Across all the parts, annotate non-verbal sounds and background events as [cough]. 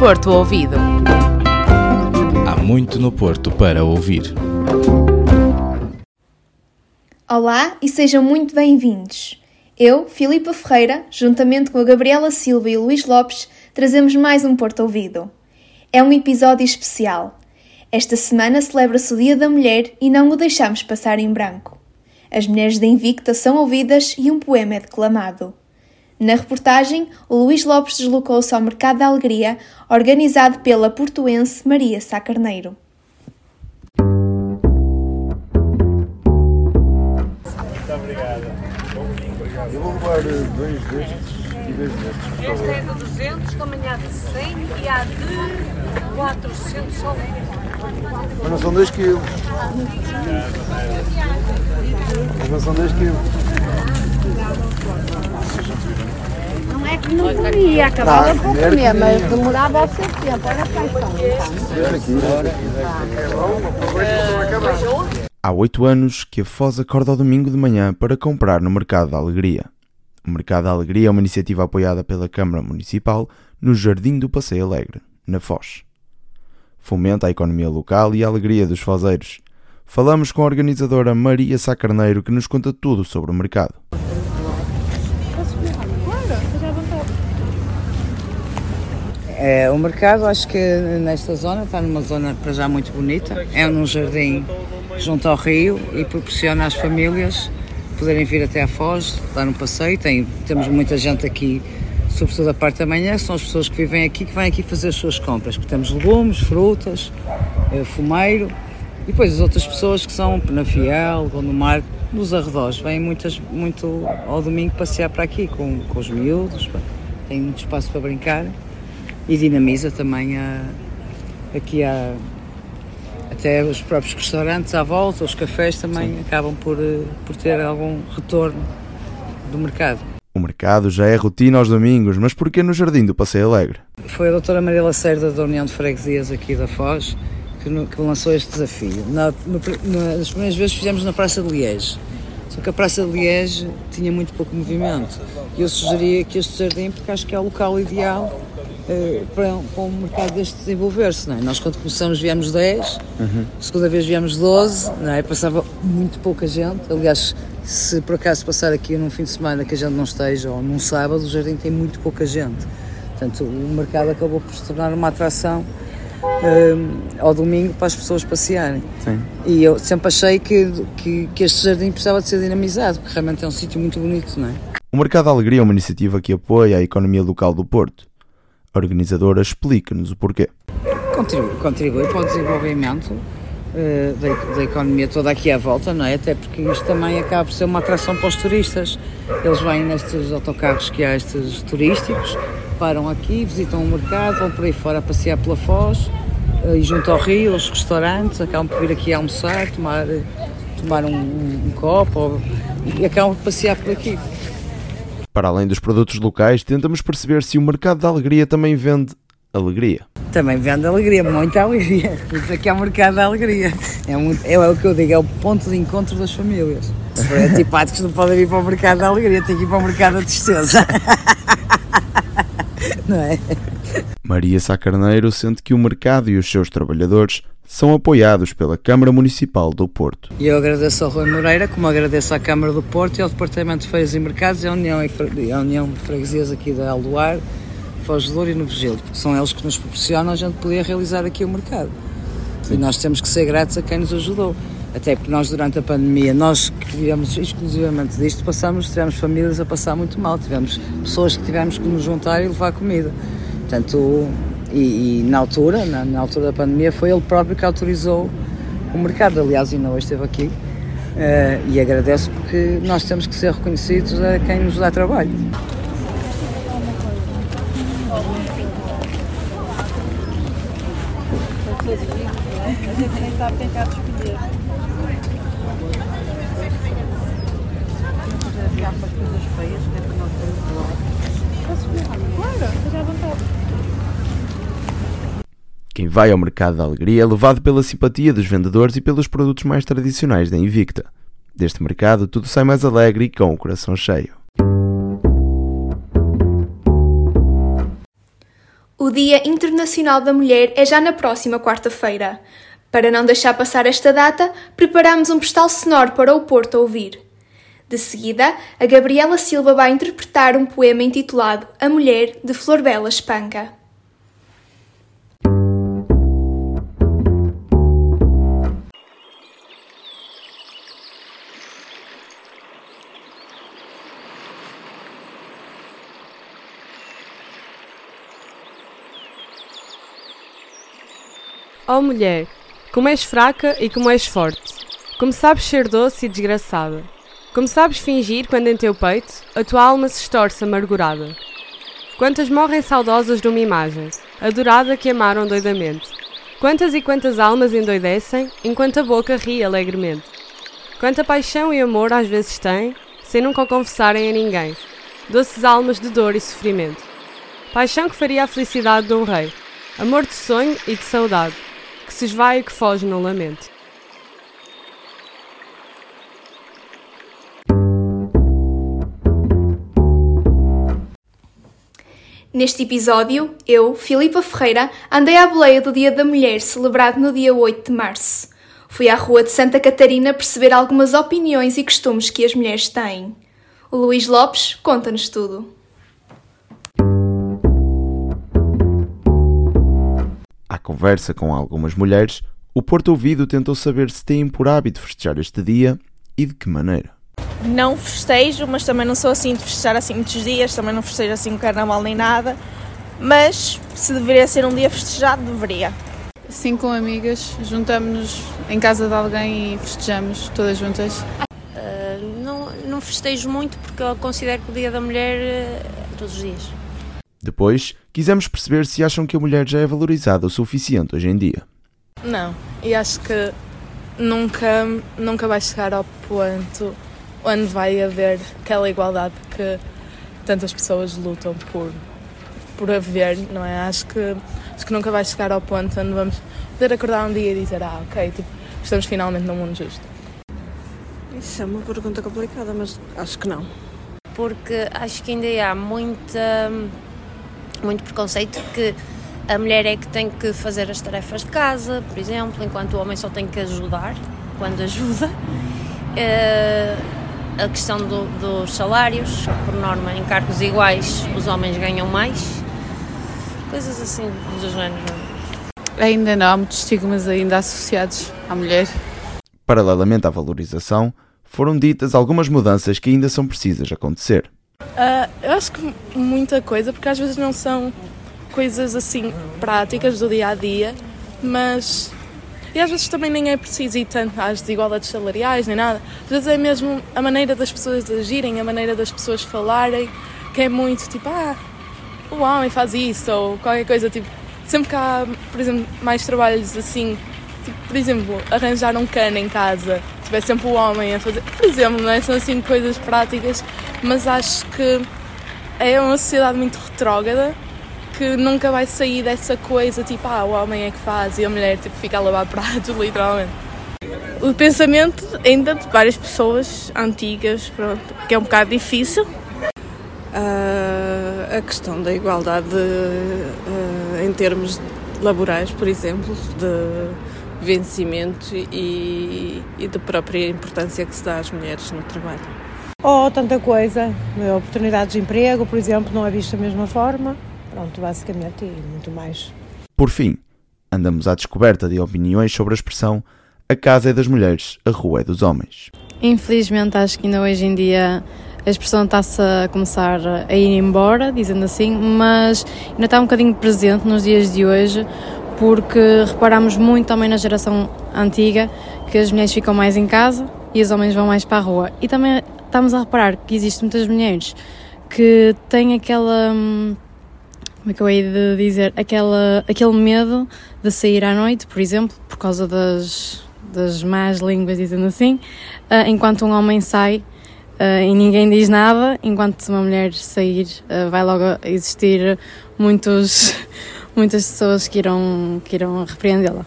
Porto Ouvido. Há muito no Porto para ouvir. Olá e sejam muito bem-vindos. Eu, Filipa Ferreira, juntamente com a Gabriela Silva e o Luís Lopes, trazemos mais um Porto Ouvido. É um episódio especial. Esta semana celebra-se o Dia da Mulher e não o deixamos passar em branco. As mulheres da Invicta são ouvidas e um poema é declamado. Na reportagem, o Luís Lopes deslocou-se ao Mercado da Alegria, organizado pela portuense Maria Sá Carneiro. Muito obrigado. Eu vou levar dois destes e dois destes, favor. é de 200, também há de 100 e há de 400 só. Mas não são 2 quilos. Mas não são 2 quilos. Não é que não comia, acabava Tá, por comer, mas demorava a tempo. Olha cá então. Há oito anos que a Foz acorda ao domingo de manhã para comprar no Mercado da Alegria. O Mercado da Alegria é uma iniciativa apoiada pela Câmara Municipal no Jardim do Passeio Alegre, na Foz. Fomenta a economia local e a alegria dos fozeiros. Falamos com a organizadora Maria Sá Carneiro que nos conta tudo sobre o mercado. É, o mercado, acho que nesta zona está numa zona para já muito bonita. É num jardim junto ao rio e proporciona às famílias poderem vir até à Foz, dar um passeio. Tem, temos muita gente aqui, sobretudo a parte da manhã, são as pessoas que vivem aqui que vêm aqui fazer as suas compras. Porque temos legumes, frutas, eh, fumeiro e depois as outras pessoas que são Penafiel, Gondomar, nos arredores. Vêm muitas, muito ao domingo passear para aqui com, com os miúdos, tem muito espaço para brincar e dinamiza também a, aqui a, até os próprios restaurantes à volta, os cafés também acabam por, eh, por ter algum retorno do mercado. O mercado já é rotina aos domingos, mas porquê no Jardim do Passeio Alegre? Foi a doutora Maria Lacerda da União de Freguesias aqui da Foz que, no- que lançou este desafio. Na, no, na, nas primeiras vezes fizemos na Praça de Liege, só que a Praça de Liege tinha muito pouco movimento. E eu sugeria que este jardim, porque acho que é o local ideal eh, para, para um mercado deste desenvolver-se. Não é? Nós quando começamos viemos 10, segunda vez viemos 12, não é? passava muito pouca gente. Aliás, se por acaso passar aqui num fim de semana que a gente não esteja, ou num sábado, o jardim tem muito pouca gente. Portanto, o mercado acabou por se tornar uma atração hum, ao domingo para as pessoas passearem. Sim. E eu sempre achei que, que, que este jardim precisava de ser dinamizado, porque realmente é um sítio muito bonito, não é? O Mercado da Alegria é uma iniciativa que apoia a economia local do Porto. A organizadora explica-nos o porquê. Contribui, contribui para o desenvolvimento eh, da, da economia toda aqui à volta, não é? Até porque isto também acaba por ser uma atração para os turistas. Eles vêm nestes autocarros que há estes turísticos, param aqui, visitam o mercado, vão por aí fora a passear pela Foz, eh, e junto ao rio, os restaurantes, acabam por vir aqui almoçar, tomar, tomar um, um- um copo ou- e acabam por passear por aqui. Para além dos produtos locais, tentamos perceber se o Mercado da Alegria também vende alegria. Também vende alegria, muita alegria. [laughs] Isso aqui é o mercado da alegria. É, muito- é o que eu digo, é o ponto de encontro das famílias. Os antipáticos não podem ir para o mercado da alegria, têm que ir para o mercado da tristeza. [laughs] Não é? Maria Sá Carneiro sente que o mercado e os seus trabalhadores são apoiados pela Câmara Municipal do Porto. Eu agradeço ao Rui Moreira, como agradeço à Câmara do Porto e ao Departamento de Feiras e Mercados e à União, à União de Freguesias aqui da Aldoar, Foz de e no Vigil, porque são eles que nos proporcionam a gente poder realizar aqui o mercado. E nós temos que ser gratos a quem nos ajudou. Até porque nós, durante a pandemia, nós que vivemos exclusivamente disto, passamos, tivemos famílias a passar muito mal. Tivemos pessoas que tivemos que nos juntar e levar comida. Portanto, e, e na altura, na, na altura da pandemia, foi ele próprio que autorizou o mercado. Aliás, ainda hoje esteve aqui. eh, e agradeço porque nós temos que ser reconhecidos a quem nos dá trabalho. Quem vai ao Mercado da Alegria é levado pela simpatia dos vendedores e pelos produtos mais tradicionais da Invicta. Deste mercado, tudo sai mais alegre e com o coração cheio. O Dia Internacional da Mulher é já na próxima quarta-feira. Para não deixar passar esta data, preparamos um postal sonoro para o Porto ouvir. De seguida, a Gabriela Silva vai interpretar um poema intitulado A Mulher, de Flor Bela Espanca. Ó oh, mulher, como és fraca e como és forte, como sabes ser doce e desgraçada, como sabes fingir quando em teu peito a tua alma se estorce amargurada. Quantas morrem saudosas de uma imagem, adorada que amaram doidamente. Quantas e quantas almas endoidecem, enquanto a boca ri alegremente. Quanta paixão e amor às vezes têm, sem nunca o confessarem a ninguém. Doces almas de dor e sofrimento. Paixão que faria a felicidade de um rei. Amor de sonho e de saudade que se esvai e que foge no lamento. Neste episódio, eu, Filipa Ferreira, andei à boleia do Dia da Mulher, celebrado no dia 8 de março. Fui à Rua de Santa Catarina perceber algumas opiniões e costumes que as mulheres têm. O Luís Lopes conta-nos tudo. Conversa com algumas mulheres, o Porto Ouvido tentou saber se têm por hábito festejar este dia e de que maneira. Não festejo, mas também não sou assim de festejar assim muitos dias, também não festejo assim o carnaval nem nada, mas se deveria ser um dia festejado, deveria. Sim, com amigas, juntamos-nos em casa de alguém e festejamos todas juntas. Uh, não, não festejo muito porque eu considero que o Dia da Mulher é todos os dias. Depois, quisemos perceber se acham que a mulher já é valorizada o suficiente hoje em dia. Não, e acho que nunca, nunca vai chegar ao ponto onde vai haver aquela igualdade que tantas pessoas lutam por, por haver, não é? Acho que, acho que nunca vai chegar ao ponto onde vamos poder acordar um dia e dizer, ah, ok, tipo, estamos finalmente num mundo justo. Isso é uma pergunta complicada, mas acho que não. Porque acho que ainda há muita muito preconceito que a mulher é que tem que fazer as tarefas de casa, por exemplo, enquanto o homem só tem que ajudar quando ajuda. Uh, a questão do, dos salários, por norma, em cargos iguais, os homens ganham mais. Coisas assim do género. Ainda não, há muitos estigmas ainda associados à mulher. Paralelamente à valorização, foram ditas algumas mudanças que ainda são precisas acontecer. Uh, eu acho que muita coisa, porque às vezes não são coisas assim práticas do dia a dia, mas. E às vezes também nem é preciso ir tanto às desigualdades salariais nem nada. Às vezes é mesmo a maneira das pessoas agirem, a maneira das pessoas falarem, que é muito tipo, ah, o homem faz isso, ou qualquer coisa tipo. Sempre que há, por exemplo, mais trabalhos assim, tipo, por exemplo, arranjar um cano em casa, tiver sempre o homem a fazer. Por exemplo, não é? São assim coisas práticas mas acho que é uma sociedade muito retrógrada que nunca vai sair dessa coisa tipo, ah, o homem é que faz e a mulher tipo, fica a lavar [laughs] pratos, literalmente. O pensamento ainda de várias pessoas antigas, pronto, que é um bocado difícil. Uh, a questão da igualdade uh, em termos laborais, por exemplo, de vencimento e, e da própria importância que se dá às mulheres no trabalho ou tanta coisa. Oportunidades de emprego, por exemplo, não é visto da mesma forma. Pronto, basicamente, e muito mais. Por fim, andamos à descoberta de opiniões sobre a expressão a casa é das mulheres, a rua é dos homens. Infelizmente, acho que ainda hoje em dia a expressão está-se a começar a ir embora, dizendo assim, mas ainda está um bocadinho presente nos dias de hoje, porque reparamos muito também na geração antiga que as mulheres ficam mais em casa e os homens vão mais para a rua. E também estamos a reparar que existem muitas mulheres que têm aquela. Hum, como é que eu hei de dizer? Aquela, aquele medo de sair à noite, por exemplo, por causa das, das más línguas, dizendo assim, uh, enquanto um homem sai uh, e ninguém diz nada, enquanto uma mulher sair, uh, vai logo existir muitos, muitas pessoas que irão, que irão repreendê-la.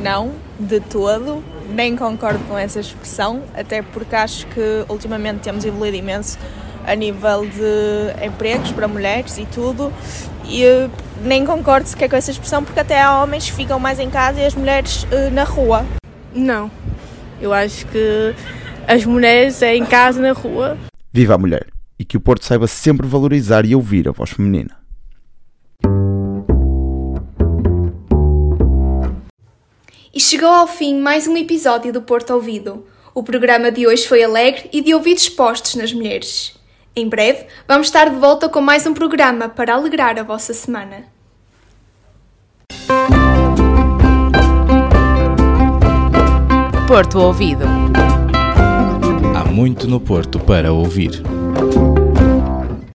Não, de todo nem concordo com essa expressão, até porque acho que ultimamente temos evoluído imenso a nível de empregos para mulheres e tudo. E uh, nem concordo sequer com essa expressão, porque até há homens que ficam mais em casa e as mulheres uh, na rua. Não, eu acho que as mulheres é em casa, na rua. Viva a mulher! E que o Porto saiba sempre valorizar e ouvir a voz feminina. E chegou ao fim mais um episódio do Porto Ouvido. O programa de hoje foi alegre e de ouvidos postos nas mulheres. Em breve, vamos estar de volta com mais um programa para alegrar a vossa semana. Porto Ouvido. Há muito no Porto para ouvir.